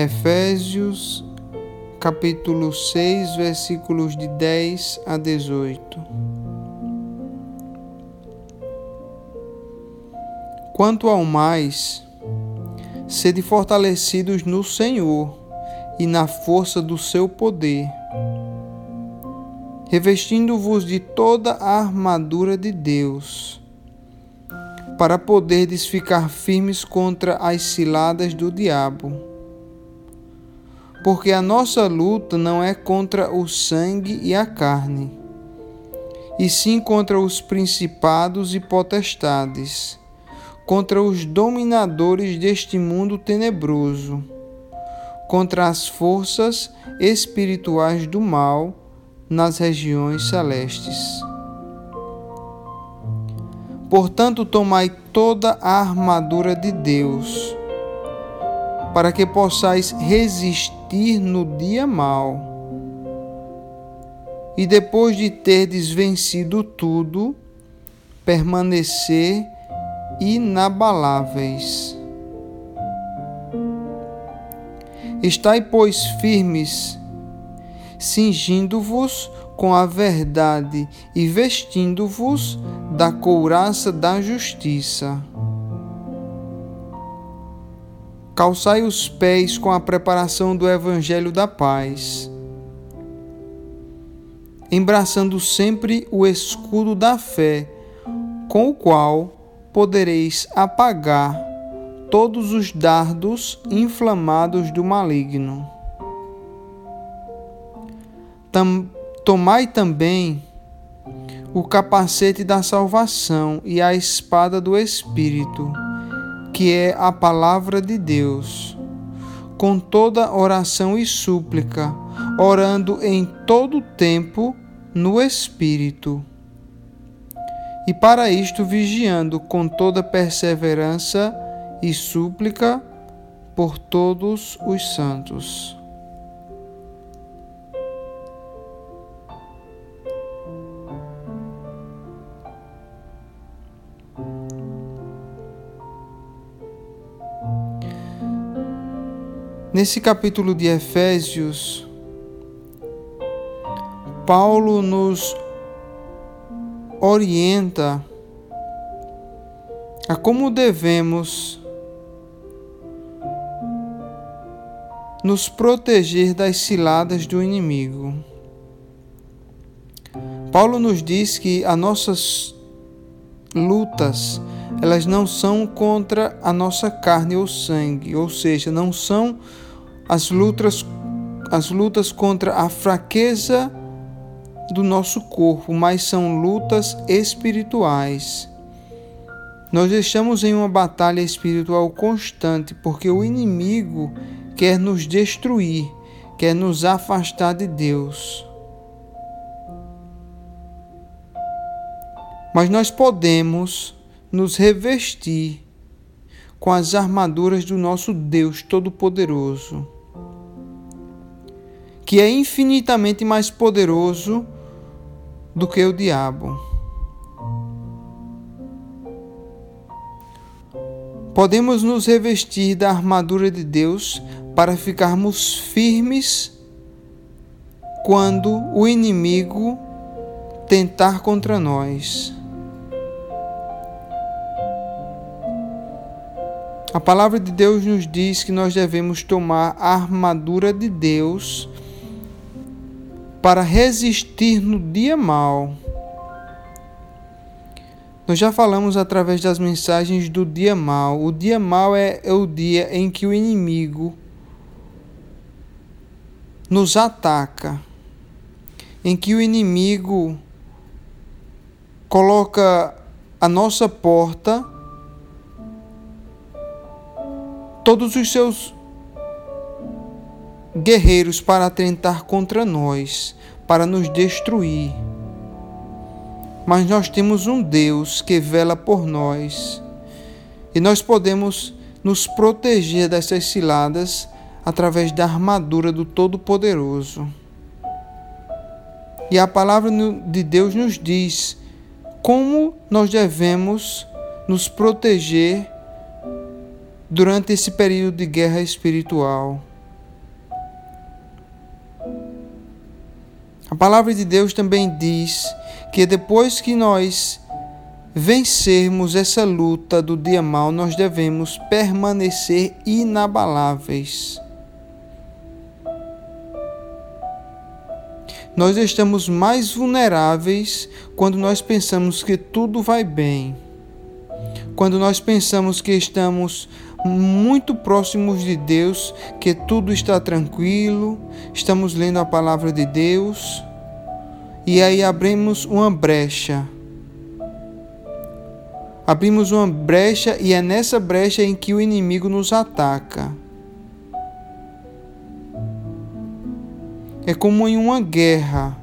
Efésios capítulo 6, versículos de 10 a 18. Quanto ao mais, sede fortalecidos no Senhor e na força do seu poder, revestindo-vos de toda a armadura de Deus, para poderdes ficar firmes contra as ciladas do diabo porque a nossa luta não é contra o sangue e a carne, e sim contra os principados e potestades, contra os dominadores deste mundo tenebroso, contra as forças espirituais do mal nas regiões celestes. Portanto, tomai toda a armadura de Deus, para que possais resistir resistir no dia mau. E depois de terdes vencido tudo, permanecer inabaláveis. Estai, pois, firmes, cingindo-vos com a verdade e vestindo-vos da couraça da justiça Calçai os pés com a preparação do Evangelho da Paz, embraçando sempre o escudo da fé, com o qual podereis apagar todos os dardos inflamados do maligno. Tam, tomai também o capacete da salvação e a espada do Espírito que é a palavra de Deus, com toda oração e súplica, orando em todo tempo no Espírito. E para isto vigiando com toda perseverança e súplica por todos os santos. Nesse capítulo de Efésios, Paulo nos orienta a como devemos nos proteger das ciladas do inimigo. Paulo nos diz que as nossas lutas elas não são contra a nossa carne ou sangue, ou seja, não são as lutas, as lutas contra a fraqueza do nosso corpo, mas são lutas espirituais. Nós estamos em uma batalha espiritual constante porque o inimigo quer nos destruir, quer nos afastar de Deus. Mas nós podemos nos revestir com as armaduras do nosso Deus Todo-Poderoso que é infinitamente mais poderoso do que o diabo. Podemos nos revestir da armadura de Deus para ficarmos firmes quando o inimigo tentar contra nós. A palavra de Deus nos diz que nós devemos tomar a armadura de Deus para resistir no dia mal. Nós já falamos através das mensagens do dia mal. O dia mal é, é o dia em que o inimigo nos ataca, em que o inimigo coloca a nossa porta todos os seus guerreiros para atentar contra nós, para nos destruir. Mas nós temos um Deus que vela por nós e nós podemos nos proteger dessas ciladas através da armadura do Todo-Poderoso. E a palavra de Deus nos diz como nós devemos nos proteger durante esse período de guerra espiritual. A palavra de Deus também diz que depois que nós vencermos essa luta do dia mal, nós devemos permanecer inabaláveis. Nós estamos mais vulneráveis quando nós pensamos que tudo vai bem. Quando nós pensamos que estamos muito próximos de Deus, que tudo está tranquilo, estamos lendo a palavra de Deus e aí abrimos uma brecha. Abrimos uma brecha e é nessa brecha em que o inimigo nos ataca. É como em uma guerra.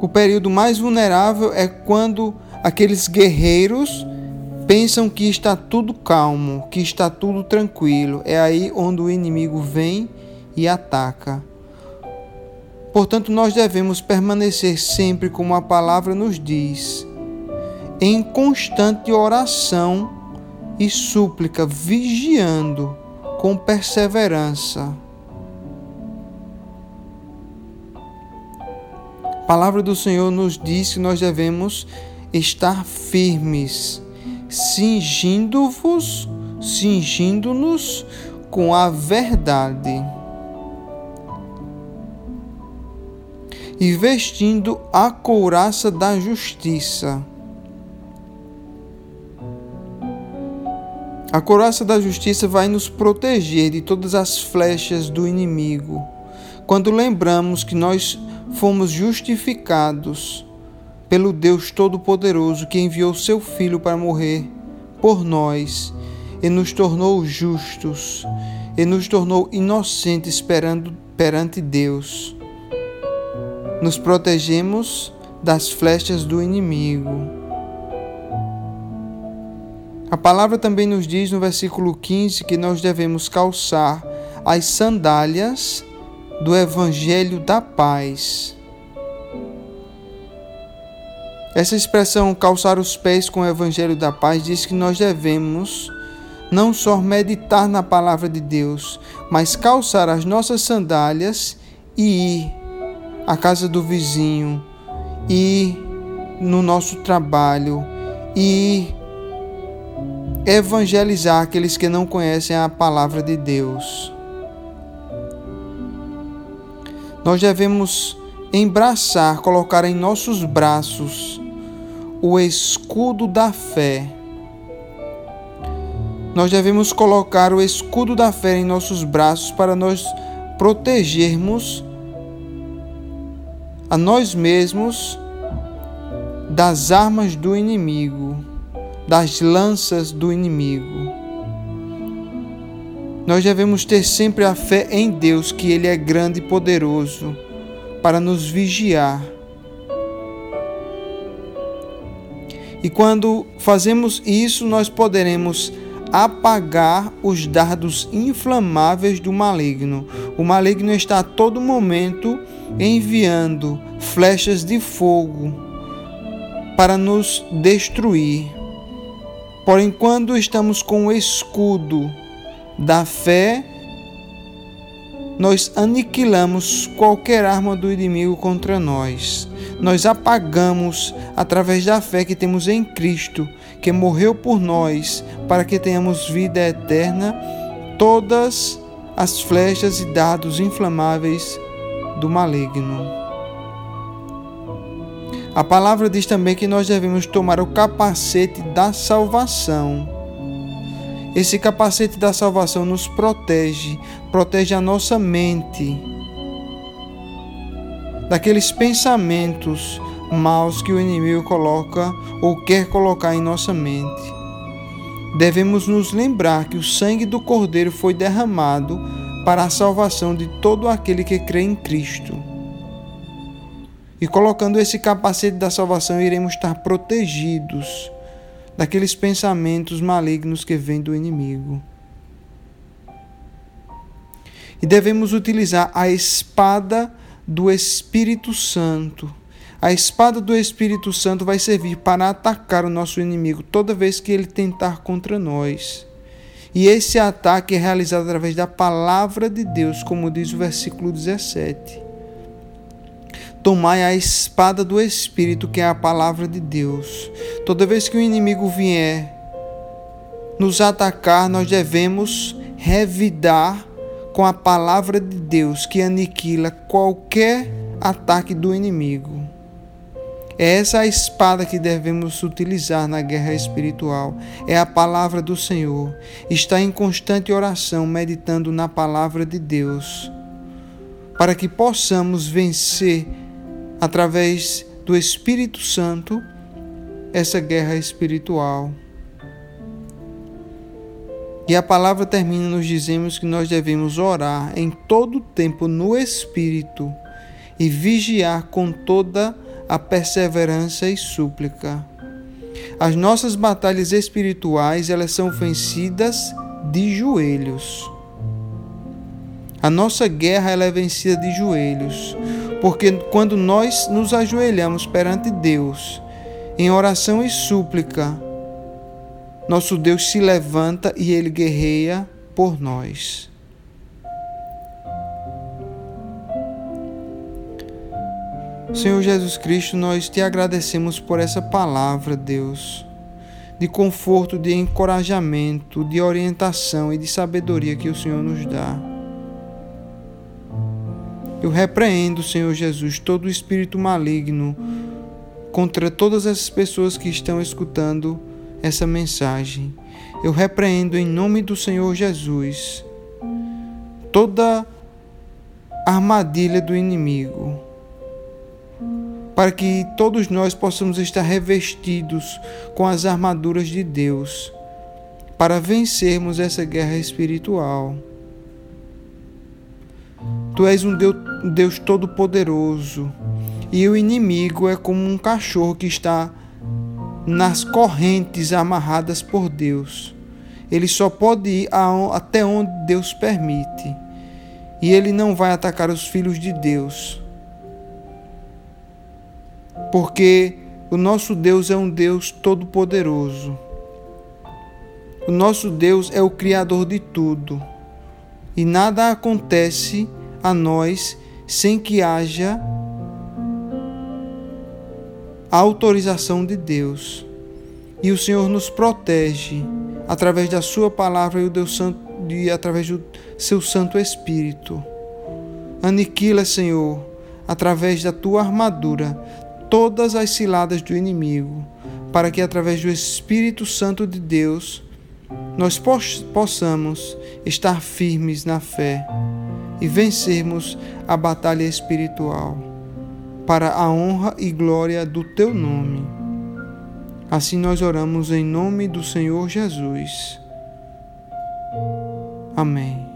O período mais vulnerável é quando aqueles guerreiros pensam que está tudo calmo, que está tudo tranquilo. É aí onde o inimigo vem e ataca. Portanto, nós devemos permanecer sempre como a palavra nos diz, em constante oração e súplica, vigiando com perseverança. Palavra do Senhor nos diz que nós devemos estar firmes, cingindo-vos, cingindo-nos com a verdade. E vestindo a couraça da justiça A couraça da justiça vai nos proteger de todas as flechas do inimigo. Quando lembramos que nós fomos justificados pelo Deus Todo-Poderoso que enviou seu Filho para morrer por nós e nos tornou justos e nos tornou inocentes perante Deus. Nos protegemos das flechas do inimigo. A palavra também nos diz no versículo 15 que nós devemos calçar as sandálias do Evangelho da Paz. Essa expressão calçar os pés com o Evangelho da Paz diz que nós devemos não só meditar na palavra de Deus, mas calçar as nossas sandálias e ir à casa do vizinho, ir no nosso trabalho, ir evangelizar aqueles que não conhecem a palavra de Deus. Nós devemos embraçar, colocar em nossos braços o escudo da fé. Nós devemos colocar o escudo da fé em nossos braços para nós protegermos a nós mesmos das armas do inimigo das lanças do inimigo. Nós devemos ter sempre a fé em Deus, que Ele é grande e poderoso para nos vigiar. E quando fazemos isso, nós poderemos apagar os dardos inflamáveis do maligno. O maligno está a todo momento enviando flechas de fogo para nos destruir. Porém, quando estamos com o escudo da fé, nós aniquilamos qualquer arma do inimigo contra nós. Nós apagamos através da fé que temos em Cristo, que morreu por nós, para que tenhamos vida eterna, todas as flechas e dados inflamáveis do maligno. A palavra diz também que nós devemos tomar o capacete da salvação. Esse capacete da salvação nos protege, protege a nossa mente daqueles pensamentos maus que o inimigo coloca ou quer colocar em nossa mente. Devemos nos lembrar que o sangue do Cordeiro foi derramado para a salvação de todo aquele que crê em Cristo. E colocando esse capacete da salvação, iremos estar protegidos daqueles pensamentos malignos que vêm do inimigo. E devemos utilizar a espada do Espírito Santo. A espada do Espírito Santo vai servir para atacar o nosso inimigo toda vez que ele tentar contra nós. E esse ataque é realizado através da palavra de Deus, como diz o versículo 17. Tomai a espada do Espírito, que é a palavra de Deus. Toda vez que o inimigo vier nos atacar, nós devemos revidar com a palavra de Deus, que aniquila qualquer ataque do inimigo. É essa a espada que devemos utilizar na guerra espiritual. É a palavra do Senhor. Está em constante oração, meditando na palavra de Deus, para que possamos vencer através do Espírito Santo essa guerra espiritual. E a palavra termina nos dizemos que nós devemos orar em todo tempo no Espírito e vigiar com toda a perseverança e súplica. As nossas batalhas espirituais, elas são vencidas de joelhos. A nossa guerra ela é vencida de joelhos, porque quando nós nos ajoelhamos perante Deus, em oração e súplica, nosso Deus se levanta e ele guerreia por nós. Senhor Jesus Cristo, nós te agradecemos por essa palavra, Deus, de conforto, de encorajamento, de orientação e de sabedoria que o Senhor nos dá. Eu repreendo, Senhor Jesus, todo o espírito maligno contra todas essas pessoas que estão escutando essa mensagem. Eu repreendo em nome do Senhor Jesus toda armadilha do inimigo para que todos nós possamos estar revestidos com as armaduras de Deus, para vencermos essa guerra espiritual. Tu és um Deus, Deus todo-poderoso e o inimigo é como um cachorro que está nas correntes amarradas por Deus. Ele só pode ir até onde Deus permite. E ele não vai atacar os filhos de Deus porque o nosso Deus é um Deus todo-poderoso. O nosso Deus é o Criador de tudo e nada acontece a nós sem que haja autorização de Deus. E o Senhor nos protege através da Sua palavra e, Santo, e através do Seu Santo Espírito. Aniquila, Senhor, através da Tua armadura, todas as ciladas do inimigo, para que através do Espírito Santo de Deus nós possamos estar firmes na fé e vencermos a batalha espiritual, para a honra e glória do teu nome. Assim nós oramos em nome do Senhor Jesus. Amém.